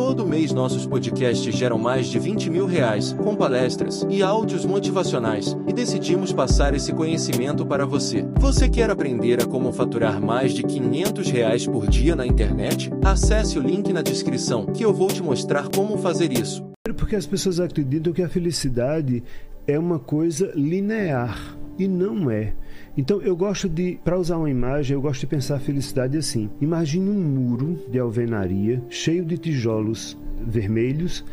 Todo mês nossos podcasts geram mais de 20 mil reais, com palestras e áudios motivacionais, e decidimos passar esse conhecimento para você. Você quer aprender a como faturar mais de 500 reais por dia na internet? Acesse o link na descrição que eu vou te mostrar como fazer isso. Porque as pessoas acreditam que a felicidade é uma coisa linear e não é. Então eu gosto de, para usar uma imagem, eu gosto de pensar a felicidade assim. Imagine um muro de alvenaria cheio de tijolos vermelhos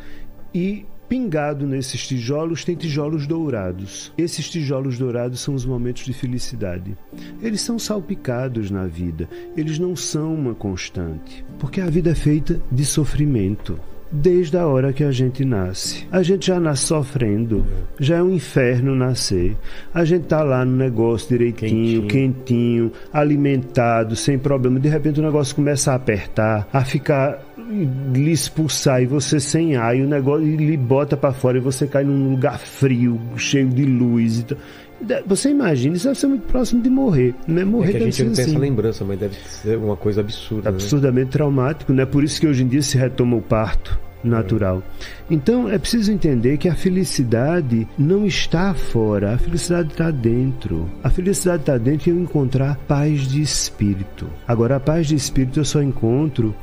e Pingado nesses tijolos tem tijolos dourados. Esses tijolos dourados são os momentos de felicidade. Eles são salpicados na vida, eles não são uma constante, porque a vida é feita de sofrimento desde a hora que a gente nasce. A gente já nasce sofrendo, já é um inferno nascer. A gente tá lá no negócio direitinho, quentinho. quentinho, alimentado, sem problema. De repente o negócio começa a apertar, a ficar lhe expulsar e você sem ar e o negócio lhe bota para fora e você cai num lugar frio, cheio de luz. Você imagina, isso deve ser muito próximo de morrer. Né? Morrer é que a gente não tem assim. essa lembrança, mas deve ser uma coisa absurda. Né? Absurdamente né? traumático, né? Por isso que hoje em dia se retoma o parto natural. Então é preciso entender que a felicidade não está fora, a felicidade está dentro. A felicidade está dentro e eu encontrar paz de espírito. Agora, a paz de espírito eu só encontro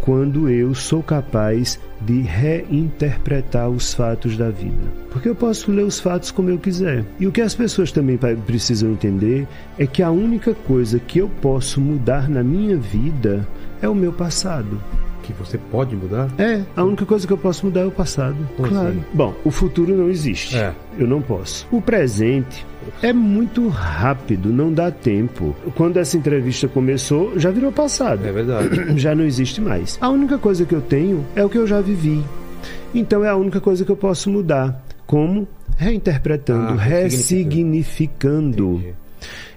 quando eu sou capaz de reinterpretar os fatos da vida. Porque eu posso ler os fatos como eu quiser. E o que as pessoas também precisam entender é que a única coisa que eu posso mudar na minha vida é o meu passado que você pode mudar? É, a única coisa que eu posso mudar é o passado. Como claro. Assim? Bom, o futuro não existe. É. Eu não posso. O presente é muito rápido, não dá tempo. Quando essa entrevista começou, já virou passado. É verdade. Já não existe mais. A única coisa que eu tenho é o que eu já vivi. Então é a única coisa que eu posso mudar. Como? Reinterpretando, ah, ressignificando. Entendi.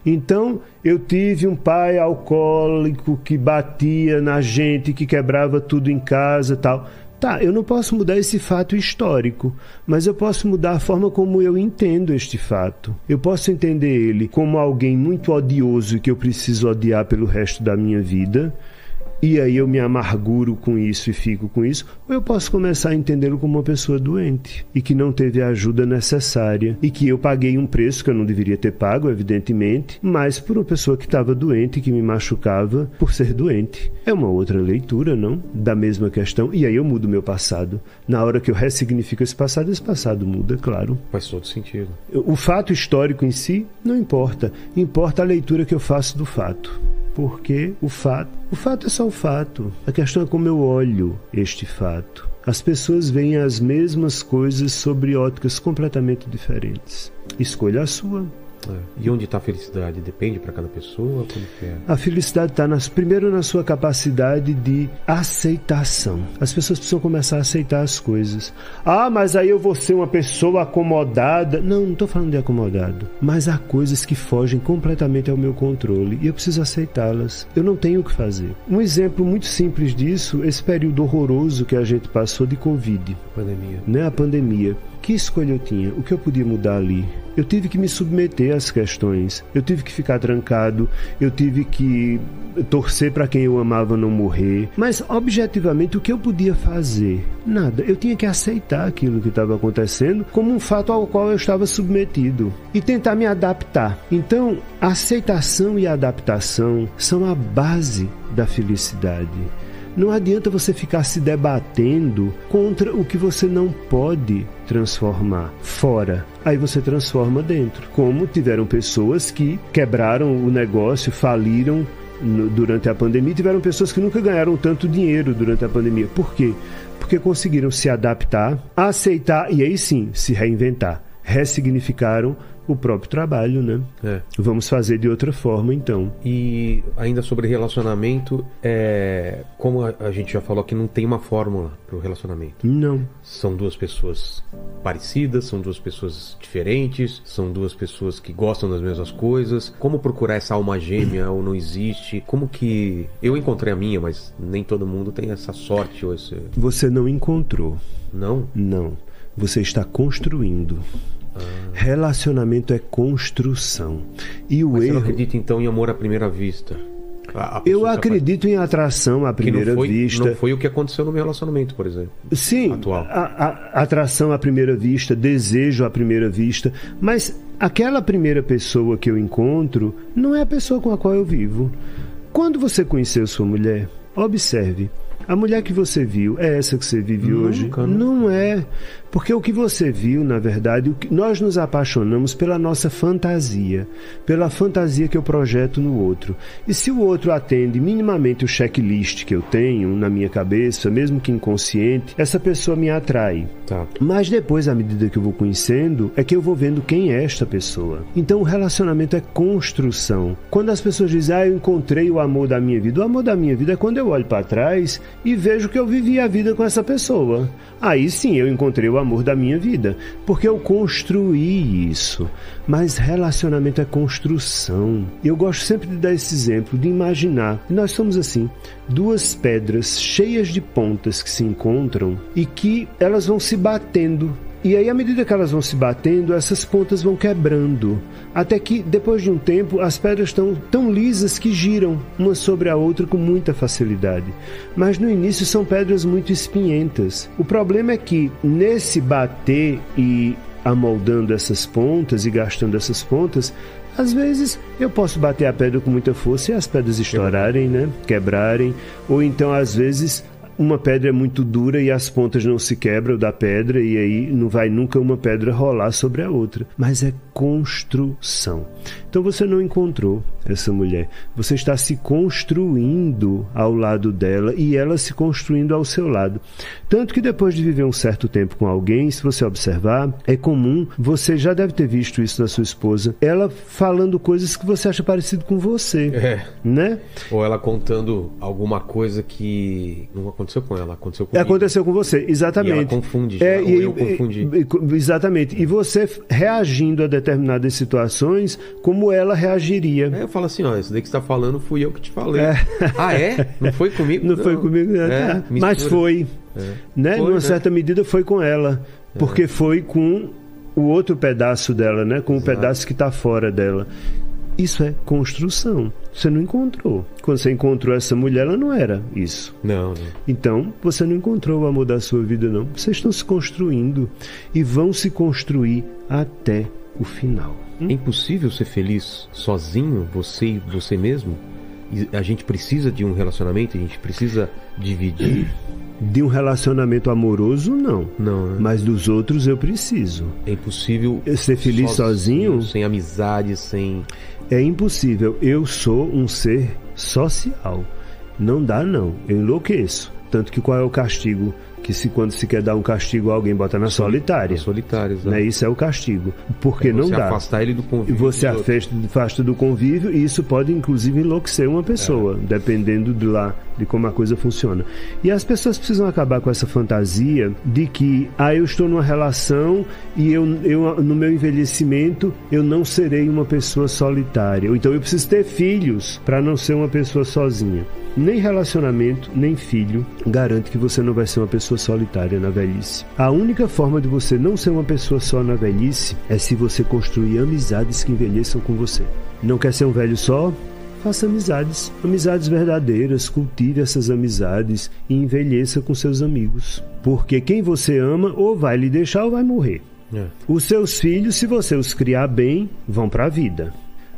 Então, eu tive um pai alcoólico que batia na gente, que quebrava tudo em casa, tal. Tá, eu não posso mudar esse fato histórico, mas eu posso mudar a forma como eu entendo este fato. Eu posso entender ele como alguém muito odioso que eu preciso odiar pelo resto da minha vida, e aí eu me amarguro com isso e fico com isso, ou eu posso começar a entendê-lo como uma pessoa doente e que não teve a ajuda necessária e que eu paguei um preço que eu não deveria ter pago, evidentemente, mas por uma pessoa que estava doente e que me machucava por ser doente. É uma outra leitura, não? Da mesma questão, e aí eu mudo meu passado. Na hora que eu ressignifico esse passado, esse passado muda, claro. Faz todo sentido. O fato histórico em si não importa, importa a leitura que eu faço do fato porque o fato, o fato é só o fato. A questão é como eu olho este fato. As pessoas veem as mesmas coisas sobre óticas completamente diferentes. Escolha a sua. É. E onde está a felicidade? Depende para cada pessoa? É? A felicidade está primeiro na sua capacidade de aceitação. As pessoas precisam começar a aceitar as coisas. Ah, mas aí eu vou ser uma pessoa acomodada. Não, não estou falando de acomodado. Mas há coisas que fogem completamente ao meu controle e eu preciso aceitá-las. Eu não tenho o que fazer. Um exemplo muito simples disso, esse período horroroso que a gente passou de Covid. Pandemia. Né? A pandemia. Que escolha eu tinha? O que eu podia mudar ali? Eu tive que me submeter às questões. Eu tive que ficar trancado. Eu tive que torcer para quem eu amava não morrer. Mas, objetivamente, o que eu podia fazer? Nada. Eu tinha que aceitar aquilo que estava acontecendo como um fato ao qual eu estava submetido e tentar me adaptar. Então, aceitação e adaptação são a base da felicidade. Não adianta você ficar se debatendo contra o que você não pode transformar fora. Aí você transforma dentro. Como tiveram pessoas que quebraram o negócio, faliram durante a pandemia, tiveram pessoas que nunca ganharam tanto dinheiro durante a pandemia. Por quê? Porque conseguiram se adaptar, aceitar e aí sim se reinventar. Ressignificaram o próprio trabalho, né? É. Vamos fazer de outra forma, então. E ainda sobre relacionamento, é... como a gente já falou que não tem uma fórmula para o relacionamento. Não. São duas pessoas parecidas, são duas pessoas diferentes, são duas pessoas que gostam das mesmas coisas. Como procurar essa alma gêmea ou não existe? Como que eu encontrei a minha, mas nem todo mundo tem essa sorte ou esse... Você não encontrou. Não? Não. Você está construindo. Relacionamento é construção. E o Mas erro. Você não acredita então em amor à primeira vista? Eu acredito em atração à que não primeira foi, vista. Não foi o que aconteceu no meu relacionamento, por exemplo. Sim, atual. a- a- atração à primeira vista, desejo à primeira vista, mas aquela primeira pessoa que eu encontro não é a pessoa com a qual eu vivo. Quando você conheceu sua mulher, observe. A mulher que você viu é essa que você vive Nunca, hoje? nunca. Não é. Porque o que você viu, na verdade, o que- nós nos apaixonamos pela nossa fantasia, pela fantasia que eu projeto no outro. E se o outro atende minimamente o checklist que eu tenho na minha cabeça, mesmo que inconsciente, essa pessoa me atrai. Tá. Mas depois, à medida que eu vou conhecendo, é que eu vou vendo quem é esta pessoa. Então o relacionamento é construção. Quando as pessoas dizem, ah, eu encontrei o amor da minha vida, o amor da minha vida é quando eu olho para trás e vejo que eu vivi a vida com essa pessoa. Aí sim eu encontrei o amor da minha vida, porque eu construí isso. Mas relacionamento é construção. Eu gosto sempre de dar esse exemplo, de imaginar. Nós somos assim, duas pedras cheias de pontas que se encontram e que elas vão se batendo e aí, à medida que elas vão se batendo, essas pontas vão quebrando. Até que, depois de um tempo, as pedras estão tão lisas que giram uma sobre a outra com muita facilidade. Mas no início são pedras muito espinhentas. O problema é que, nesse bater e amoldando essas pontas e gastando essas pontas, às vezes eu posso bater a pedra com muita força e as pedras estourarem, né? Quebrarem. Ou então, às vezes, uma pedra é muito dura e as pontas não se quebram da pedra e aí não vai nunca uma pedra rolar sobre a outra. Mas é construção. Então você não encontrou essa mulher. Você está se construindo ao lado dela e ela se construindo ao seu lado. Tanto que depois de viver um certo tempo com alguém, se você observar, é comum, você já deve ter visto isso na sua esposa, ela falando coisas que você acha parecido com você, É. né? Ou ela contando alguma coisa que não aconteceu com ela, aconteceu comigo. Aconteceu com você, exatamente. E ela confunde já, É, ou e- eu confundi. e- exatamente. E você reagindo a determinadas situações como ela reagiria. Aí eu falo assim, ó, isso daí que você tá falando fui eu que te falei. Ah, é? Não foi comigo? Não, foi comigo, né? É, Tá. mas foi. É. Né? Foi, Numa né? certa medida foi com ela. Porque foi com o outro pedaço dela, né? Com o pedaço que está fora dela. Isso é construção. Você não encontrou. Quando você encontrou essa mulher, ela não era isso. Não, não. Então, você não encontrou o amor da sua vida, não. Vocês estão se construindo e vão se construir até o final. É impossível ser feliz sozinho, você e você mesmo? A gente precisa de um relacionamento, a gente precisa dividir. De um relacionamento amoroso, não. Não, né? Mas dos outros eu preciso. É impossível Eu ser feliz sozinho? sem amizade, sem. É impossível. Eu sou um ser social. Não dá, não. Eu enlouqueço. Tanto que qual é o castigo? Que se quando se quer dar um castigo a alguém, bota na solitária. solitários. Né? Isso é o castigo. Porque não você dá. afastar ele do E convívio. você afasta, afasta do convívio e isso pode inclusive enlouquecer uma pessoa, É. dependendo de lá de como a coisa funciona. E as pessoas precisam acabar com essa fantasia de que ah, eu estou numa relação e eu, eu no meu envelhecimento eu não serei uma pessoa solitária. Ou então eu preciso ter filhos para não ser uma pessoa sozinha. Nem relacionamento, nem filho garante que você não vai ser uma pessoa solitária na velhice. A única forma de você não ser uma pessoa só na velhice é se você construir amizades que envelheçam com você. Não quer ser um velho só? Faça amizades, amizades verdadeiras, cultive essas amizades e envelheça com seus amigos. Porque quem você ama ou vai lhe deixar ou vai morrer. É. Os seus filhos, se você os criar bem, vão para a vida,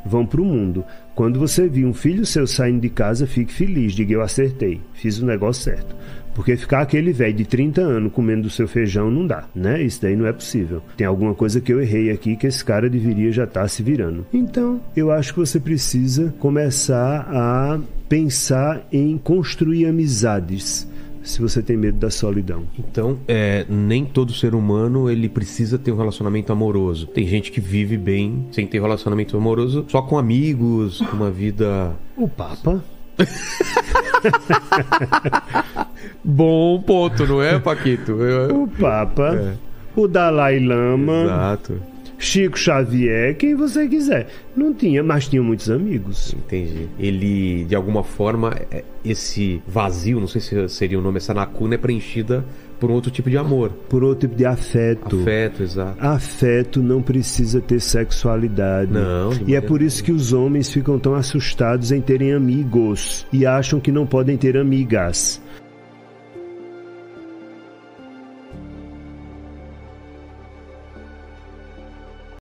vão para o mundo. Quando você vir um filho seu saindo de casa, fique feliz, diga eu acertei, fiz o negócio certo. Porque ficar aquele velho de 30 anos comendo o seu feijão não dá, né? Isso daí não é possível. Tem alguma coisa que eu errei aqui que esse cara deveria já estar se virando. Então, eu acho que você precisa começar a pensar em construir amizades. Se você tem medo da solidão. Então, é, nem todo ser humano ele precisa ter um relacionamento amoroso. Tem gente que vive bem sem ter relacionamento amoroso, só com amigos, com uma vida. O Papa Bom ponto, não é, Paquito? Eu- O Papa, É. o Dalai Lama, Exato. Chico Xavier, quem você quiser. Não tinha, mas tinha muitos amigos. Entendi. Ele, de alguma forma, é, esse vazio, não sei se seria o nome, essa lacuna é preenchida por outro tipo de amor. Por outro tipo de afeto. Afeto, exato. Afeto não precisa ter sexualidade. Não. E é por isso que os homens ficam tão assustados em terem amigos e acham que não podem ter amigas.